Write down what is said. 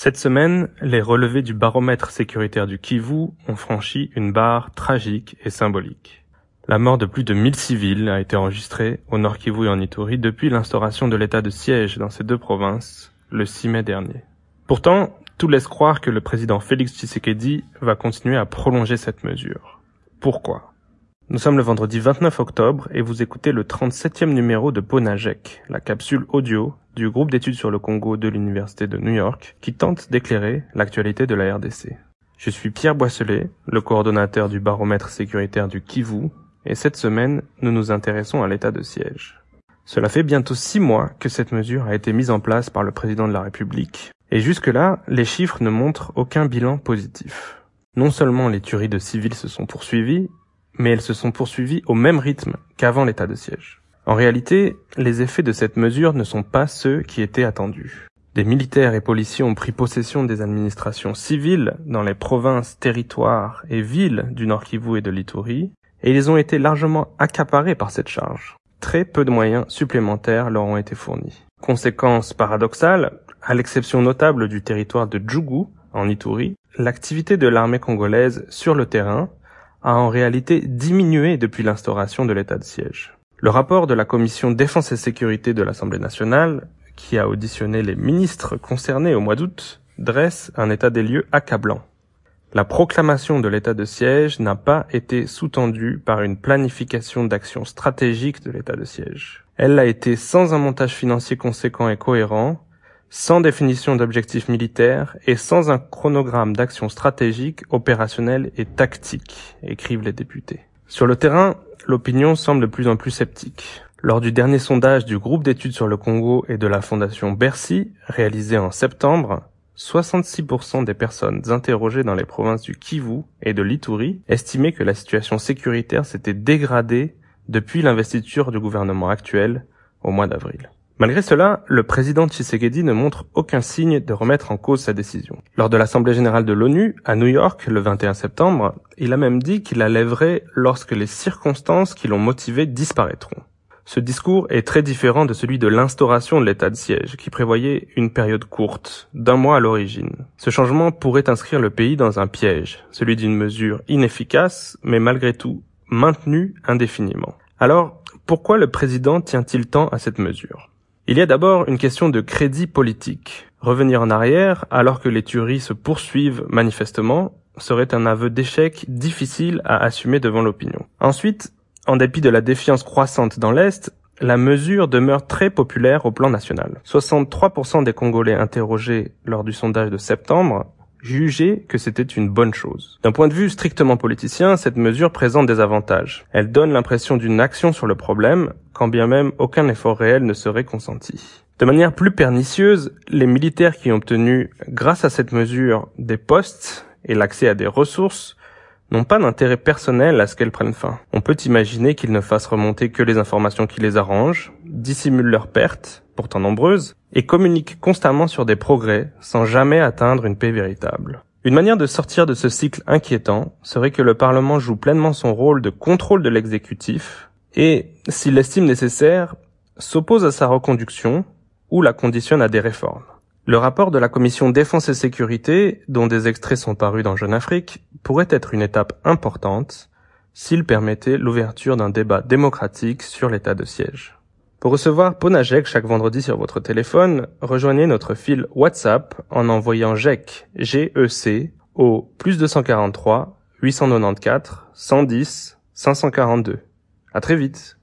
Cette semaine, les relevés du baromètre sécuritaire du Kivu ont franchi une barre tragique et symbolique. La mort de plus de 1000 civils a été enregistrée au Nord Kivu et en Ituri depuis l'instauration de l'état de siège dans ces deux provinces le 6 mai dernier. Pourtant, tout laisse croire que le président Félix Tshisekedi va continuer à prolonger cette mesure. Pourquoi? Nous sommes le vendredi 29 octobre et vous écoutez le 37e numéro de Ponajek, la capsule audio du groupe d'études sur le Congo de l'Université de New York, qui tente d'éclairer l'actualité de la RDC. Je suis Pierre Boisselet, le coordonnateur du baromètre sécuritaire du Kivu, et cette semaine, nous nous intéressons à l'état de siège. Cela fait bientôt six mois que cette mesure a été mise en place par le président de la République, et jusque-là, les chiffres ne montrent aucun bilan positif. Non seulement les tueries de civils se sont poursuivies, mais elles se sont poursuivies au même rythme qu'avant l'état de siège. En réalité, les effets de cette mesure ne sont pas ceux qui étaient attendus. Des militaires et policiers ont pris possession des administrations civiles dans les provinces, territoires et villes du Nord Kivu et de l'Ituri, et ils ont été largement accaparés par cette charge. Très peu de moyens supplémentaires leur ont été fournis. Conséquence paradoxale, à l'exception notable du territoire de Djougou, en Ituri, l'activité de l'armée congolaise sur le terrain a en réalité diminué depuis l'instauration de l'état de siège. Le rapport de la commission défense et sécurité de l'Assemblée nationale, qui a auditionné les ministres concernés au mois d'août, dresse un état des lieux accablant. La proclamation de l'état de siège n'a pas été sous-tendue par une planification d'action stratégique de l'état de siège. Elle l'a été sans un montage financier conséquent et cohérent, sans définition d'objectifs militaires et sans un chronogramme d'action stratégique, opérationnelle et tactique, écrivent les députés. Sur le terrain, l'opinion semble de plus en plus sceptique. Lors du dernier sondage du groupe d'études sur le Congo et de la fondation Bercy, réalisé en septembre, 66% des personnes interrogées dans les provinces du Kivu et de l'Ituri estimaient que la situation sécuritaire s'était dégradée depuis l'investiture du gouvernement actuel au mois d'avril. Malgré cela, le président Tshisekedi ne montre aucun signe de remettre en cause sa décision. Lors de l'Assemblée générale de l'ONU, à New York, le 21 septembre, il a même dit qu'il la lèverait lorsque les circonstances qui l'ont motivé disparaîtront. Ce discours est très différent de celui de l'instauration de l'état de siège, qui prévoyait une période courte, d'un mois à l'origine. Ce changement pourrait inscrire le pays dans un piège, celui d'une mesure inefficace, mais malgré tout maintenue indéfiniment. Alors, pourquoi le président tient-il tant à cette mesure? Il y a d'abord une question de crédit politique. Revenir en arrière, alors que les tueries se poursuivent manifestement, serait un aveu d'échec difficile à assumer devant l'opinion. Ensuite, en dépit de la défiance croissante dans l'Est, la mesure demeure très populaire au plan national. 63% des Congolais interrogés lors du sondage de septembre jugeaient que c'était une bonne chose. D'un point de vue strictement politicien, cette mesure présente des avantages. Elle donne l'impression d'une action sur le problème, quand bien même aucun effort réel ne serait consenti. De manière plus pernicieuse, les militaires qui ont obtenu, grâce à cette mesure, des postes et l'accès à des ressources n'ont pas d'intérêt personnel à ce qu'elles prennent fin. On peut imaginer qu'ils ne fassent remonter que les informations qui les arrangent, dissimulent leurs pertes, pourtant nombreuses, et communiquent constamment sur des progrès sans jamais atteindre une paix véritable. Une manière de sortir de ce cycle inquiétant serait que le Parlement joue pleinement son rôle de contrôle de l'exécutif et, s'il l'estime nécessaire, s'oppose à sa reconduction ou la conditionne à des réformes. Le rapport de la commission défense et sécurité, dont des extraits sont parus dans Jeune Afrique, pourrait être une étape importante s'il permettait l'ouverture d'un débat démocratique sur l'état de siège. Pour recevoir Ponajek chaque vendredi sur votre téléphone, rejoignez notre fil WhatsApp en envoyant GEC, G-E-C, au plus 243 894 110 542. À très vite.